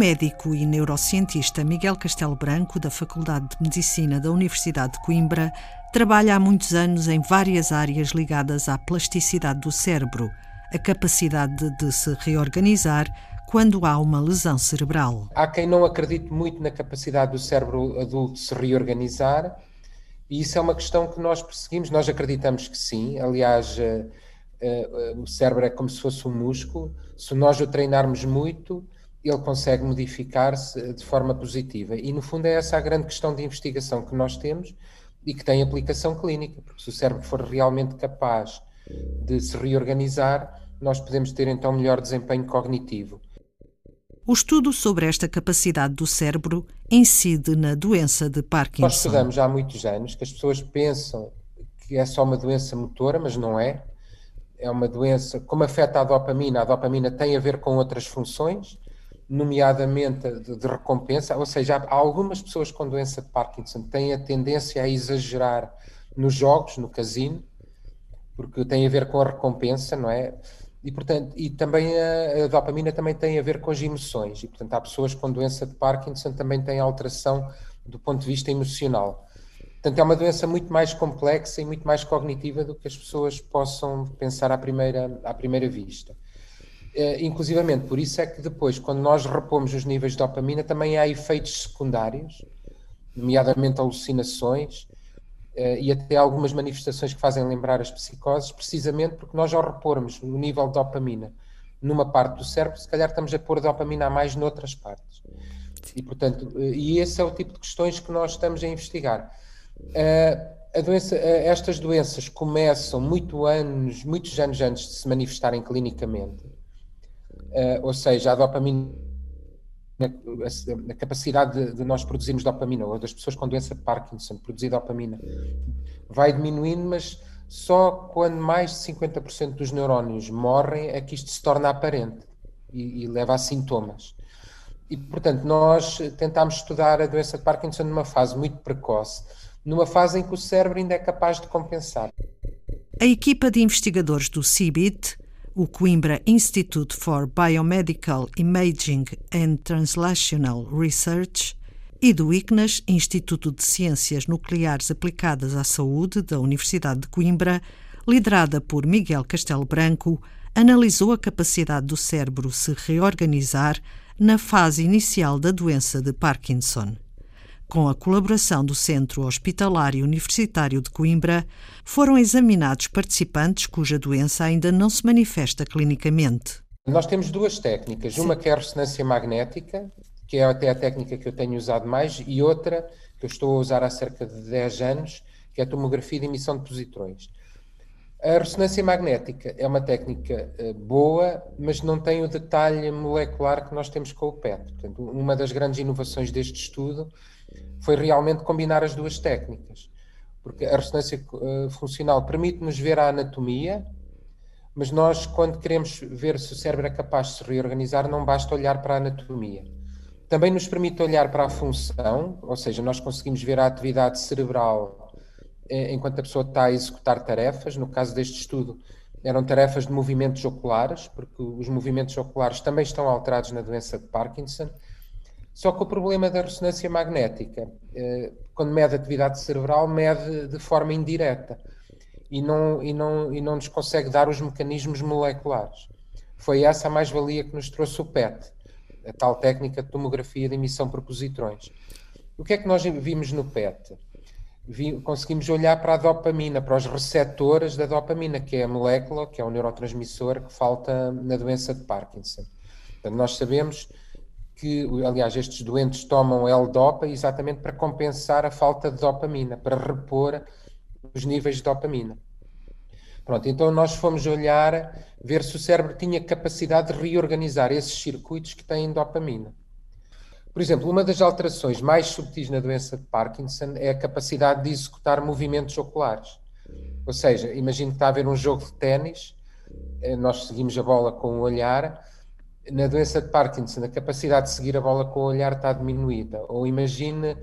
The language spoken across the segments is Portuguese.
médico e neurocientista Miguel Castelo Branco, da Faculdade de Medicina da Universidade de Coimbra, trabalha há muitos anos em várias áreas ligadas à plasticidade do cérebro, a capacidade de se reorganizar quando há uma lesão cerebral. Há quem não acredite muito na capacidade do cérebro adulto se reorganizar, e isso é uma questão que nós perseguimos. Nós acreditamos que sim. Aliás, uh, uh, o cérebro é como se fosse um músculo. Se nós o treinarmos muito, ele consegue modificar-se de forma positiva. E, no fundo, é essa a grande questão de investigação que nós temos e que tem aplicação clínica, porque se o cérebro for realmente capaz de se reorganizar, nós podemos ter então melhor desempenho cognitivo. O estudo sobre esta capacidade do cérebro incide na doença de Parkinson. Nós estudamos há muitos anos que as pessoas pensam que é só uma doença motora, mas não é. É uma doença, como afeta a dopamina, a dopamina tem a ver com outras funções, nomeadamente de, de, recompensa, ou seja, há algumas pessoas com doença de Parkinson têm a tendência a exagerar nos jogos, no casino, porque tem a ver com a recompensa, não é? E, portanto, e também a, a, dopamina também tem a ver com as emoções, e portanto há pessoas com doença de Parkinson também têm alteração do ponto de vista emocional. Portanto, é uma doença muito mais complexa e muito mais cognitiva do que as pessoas possam pensar à primeira, à primeira vista. Uh, inclusivamente, por isso é que depois, quando nós repomos os níveis de dopamina, também há efeitos secundários, nomeadamente alucinações uh, e até algumas manifestações que fazem lembrar as psicoses, precisamente porque nós, ao repormos o nível de dopamina numa parte do cérebro, se calhar estamos a pôr dopamina a mais noutras partes. E, portanto, uh, e esse é o tipo de questões que nós estamos a investigar. doença, estas doenças começam muito anos, muitos anos antes de se manifestarem clinicamente uh, ou seja, a dopamina, a, a capacidade de, de, nós produzirmos dopamina, ou das pessoas com doença de Parkinson produzir dopamina, vai diminuindo, mas só quando mais de 50% dos neurónios morrem é que isto se torna aparente e, e leva a sintomas. E, portanto, nós tentámos estudar a doença de Parkinson numa fase muito precoce, numa fase em que o cérebro ainda é capaz de compensar. A equipa de investigadores do CIBIT o Coimbra Institute for Biomedical Imaging and Translational Research e do ICNAS, Instituto de Ciências Nucleares Aplicadas à Saúde da Universidade de Coimbra, liderada por Miguel Castelo Branco, analisou a capacidade do cérebro se reorganizar na fase inicial da doença de Parkinson com a colaboração do Centro Hospitalar e Universitário de Coimbra, foram examinados participantes cuja doença ainda não se manifesta clinicamente. Nós temos duas técnicas, Sim. uma que é a ressonância magnética, que é até a técnica que eu tenho usado mais, e outra que eu estou a usar há cerca de 10 anos, que é a tomografia de emissão de positrões. A ressonância magnética é uma técnica uh, boa, mas não tem o detalhe molecular que nós temos com o PET. Portanto, uma das grandes inovações deste estudo foi realmente combinar as duas técnicas. Porque a ressonância uh, funcional permite-nos ver a anatomia, mas nós, quando queremos ver se o cérebro é capaz de se reorganizar, não basta olhar para a anatomia. Também nos permite olhar para a função, ou seja, nós conseguimos ver a atividade cerebral eh, enquanto a pessoa está a executar tarefas. No caso deste estudo, eram tarefas de movimentos oculares, porque os movimentos oculares também estão alterados na doença de Parkinson. Só que o problema da ressonância magnética, eh, quando mede a atividade cerebral, mede de forma indireta e não, e não, e não nos consegue dar os mecanismos moleculares. Foi essa a mais-valia que nos trouxe o PET, a tal técnica de tomografia de emissão por positrões. O que é que nós vimos no PET? conseguimos olhar para a dopamina, para os receptores da dopamina, que é a molécula, que é o neurotransmissor que falta na doença de Parkinson. Portanto, nós sabemos que, aliás, estes doentes tomam L-Dopa exatamente para compensar a falta de dopamina, para repor os níveis de dopamina. Pronto, então nós fomos olhar, ver se o cérebro tinha capacidade de reorganizar esses circuitos que têm dopamina. Por exemplo, uma das alterações mais subtis na doença de Parkinson é a capacidade de executar movimentos oculares. Ou seja, imagine que está a ver um jogo de ténis, eh, nós seguimos a bola com o olhar, na doença de Parkinson, a capacidade de seguir a bola com o olhar está diminuída. Ou imagine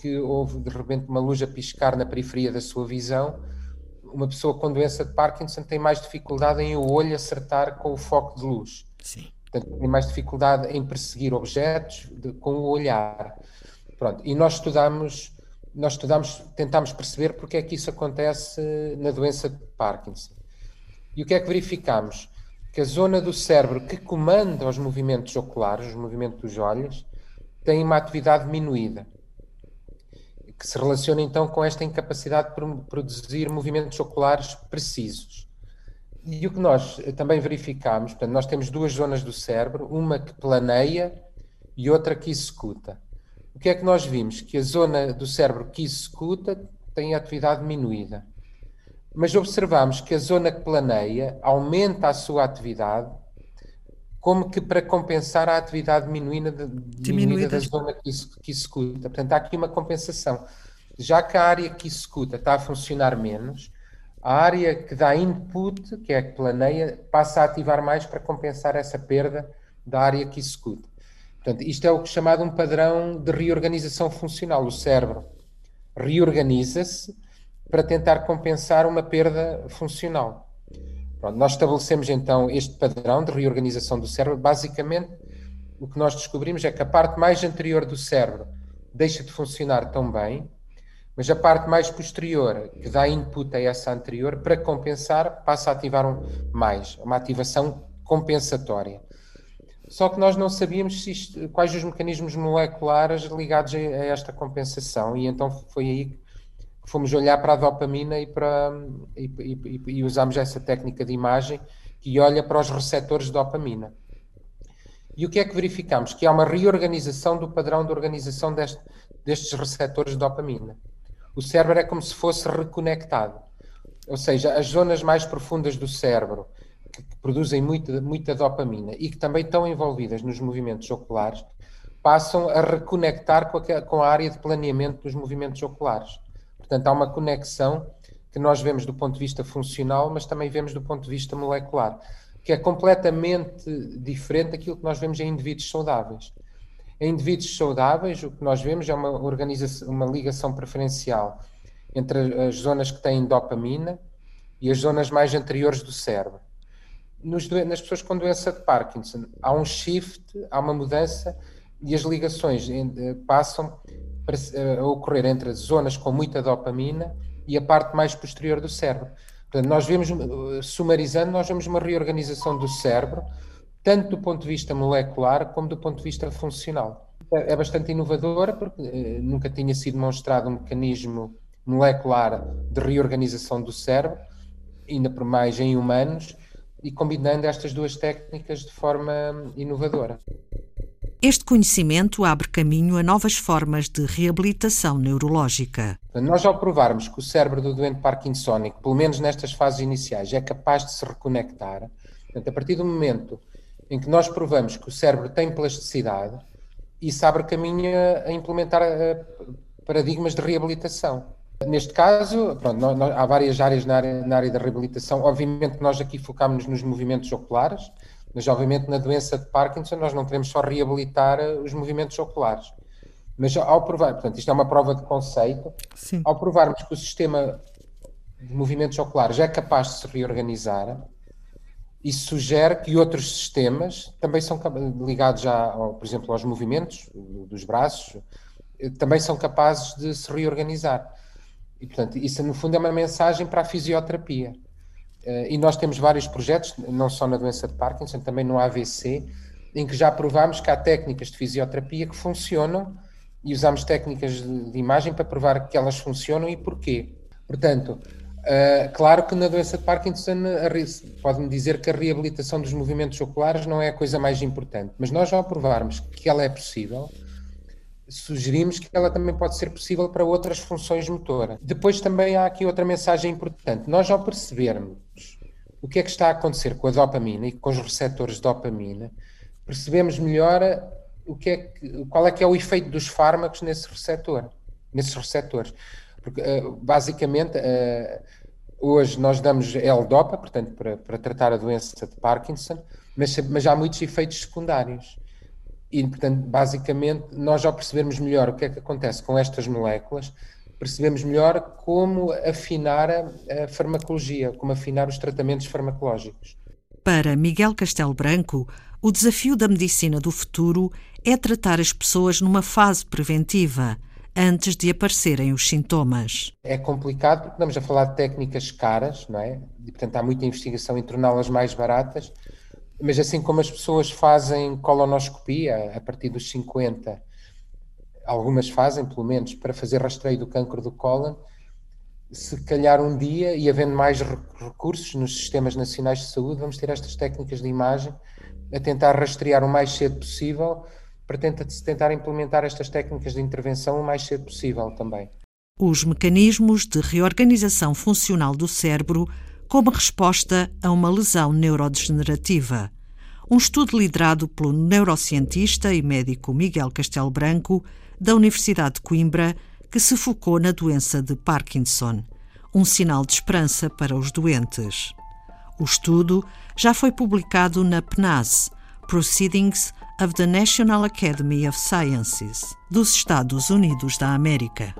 que, houve de repente uma luz a piscar na periferia da sua visão. Uma pessoa com doença de Parkinson tem mais dificuldade em o olho acertar com o foco de luz. Sim. Portanto, têm mais dificuldade em perseguir objetos de, com o olhar. Pronto, e nós estudamos, nós estudamos, tentámos perceber porque é que isso acontece na doença de Parkinson. E o que é que verificamos? Que a zona do cérebro que comanda os movimentos oculares, os movimentos dos olhos, tem uma atividade diminuída, que se relaciona então com esta incapacidade de produzir movimentos oculares precisos. E o que nós também verificamos, portanto, nós temos duas zonas do cérebro, uma que planeia e outra que executa. O que é que nós vimos? Que a zona do cérebro que executa tem atividade diminuída. Mas observamos que a zona que planeia aumenta a sua atividade, como que para compensar a atividade diminuída, diminuída da zona que, que executa. Portanto, há aqui uma compensação. Já que a área que executa está a funcionar menos, a área que dá input, que é a que planeia, passa a ativar mais para compensar essa perda da área que executa. Portanto, isto é o que é chamado um padrão de reorganização funcional. O cérebro reorganiza-se para tentar compensar uma perda funcional. Pronto, nós estabelecemos então este padrão de reorganização do cérebro. Basicamente, o que nós descobrimos é que a parte mais anterior do cérebro deixa de funcionar tão bem mas a parte mais posterior, que dá input a essa anterior, para compensar, passa a ativar um, mais, uma ativação compensatória. Só que nós não sabíamos isto, quais os mecanismos moleculares ligados a, a esta compensação, e então foi aí que fomos olhar para a dopamina e, para, e, e, e usámos essa técnica de imagem que olha para os receptores de dopamina. E o que é que verificamos? Que há uma reorganização do padrão de organização deste, destes receptores de dopamina o cérebro é como se fosse reconectado. Ou seja, as zonas mais profundas do cérebro, que produzem muita, muita dopamina e que também estão envolvidas nos movimentos oculares, passam a reconectar com a, com a área de planeamento dos movimentos oculares. Portanto, há uma conexão que nós vemos do ponto de vista funcional, mas também vemos do ponto de vista molecular, que é completamente diferente daquilo que nós vemos em indivíduos saudáveis. Em indivíduos saudáveis, o que nós vemos é uma, organização, uma ligação preferencial entre as zonas que têm dopamina e as zonas mais anteriores do cérebro. Nos, nas pessoas com doença de Parkinson, há um shift, há uma mudança e as ligações eh, passam a ocorrer entre as zonas com muita dopamina e a parte mais posterior do cérebro. Portanto, nós vemos, eh, sumarizando, nós vemos uma reorganização do cérebro tanto do ponto de vista molecular como do ponto de vista funcional. É, bastante inovadora porque eh, nunca tinha sido demonstrado um mecanismo molecular de reorganização do cérebro, ainda por mais em humanos, e combinando estas duas técnicas de forma inovadora. Este conhecimento abre caminho a novas formas de reabilitação neurológica. Nós, ao provarmos que o cérebro do doente parkinsónico, pelo menos nestas fases iniciais, é capaz de se reconectar, portanto, a partir do momento em que nós provamos que o cérebro tem plasticidade, isso abre caminho a implementar eh, paradigmas de reabilitação. Neste caso, pronto, nós, há várias áreas na área, na área da reabilitação. Obviamente nós aqui focámos nos movimentos oculares, mas obviamente na doença de Parkinson nós não queremos só reabilitar eh, os movimentos oculares. Mas ao provar, portanto, isto é uma prova de conceito, Sim. ao provarmos que o sistema de movimentos oculares é capaz de se reorganizar, isso sugere que outros sistemas também são ligados já, por exemplo, aos movimentos dos braços, eh, também são capazes de se reorganizar. E, portanto, isso no fundo é uma mensagem para a fisioterapia. Eh, e nós temos vários projetos, não só na doença de Parkinson, também no AVC, em que já provámos que há técnicas de fisioterapia que funcionam e usamos técnicas de imagem para provar que elas funcionam e porquê. Portanto, Uh, claro que na doença de Parkinson pode-me dizer que a reabilitação dos movimentos oculares não é a coisa mais importante, mas nós ao provarmos que ela é possível, sugerimos que ela também pode ser possível para outras funções motoras. Depois também há aqui outra mensagem importante. Nós ao percebermos o que é que está a acontecer com a dopamina e com os receptores de dopamina, percebemos melhor o que é que, qual é que é o efeito dos fármacos nesse receptor, nesses receptores. Porque, uh, basicamente, uh, hoje nós damos L-DOPA, portanto, para, para, tratar a doença de Parkinson, mas, mas há muitos efeitos secundários. E, portanto, basicamente, nós ao percebermos melhor o que é que acontece com estas moléculas, percebemos melhor como afinar a, a farmacologia, como afinar os tratamentos farmacológicos. Para Miguel Castelo Branco, o desafio da medicina do futuro é tratar as pessoas numa fase preventiva, antes de aparecerem os sintomas. É complicado porque estamos a falar de técnicas caras, não é? E, portanto, há muita investigação em torná-las mais baratas, mas assim como as pessoas fazem colonoscopia a partir dos 50, algumas fazem, pelo menos, para fazer rastreio do cancro do cólon, se calhar um dia, e havendo mais recursos nos sistemas nacionais de saúde, vamos ter estas técnicas de imagem a tentar rastrear o mais cedo possível para tentar, tentar implementar estas técnicas de intervenção o mais cedo possível também. Os mecanismos de reorganização funcional do cérebro como resposta a uma lesão neurodegenerativa. Um estudo liderado pelo neurocientista e médico Miguel Castelo Branco, da Universidade de Coimbra, que se focou na doença de Parkinson, um sinal de esperança para os doentes. O estudo já foi publicado na PNAS, Proceedings of the National Academy of Sciences, dos Estados Unidos da América.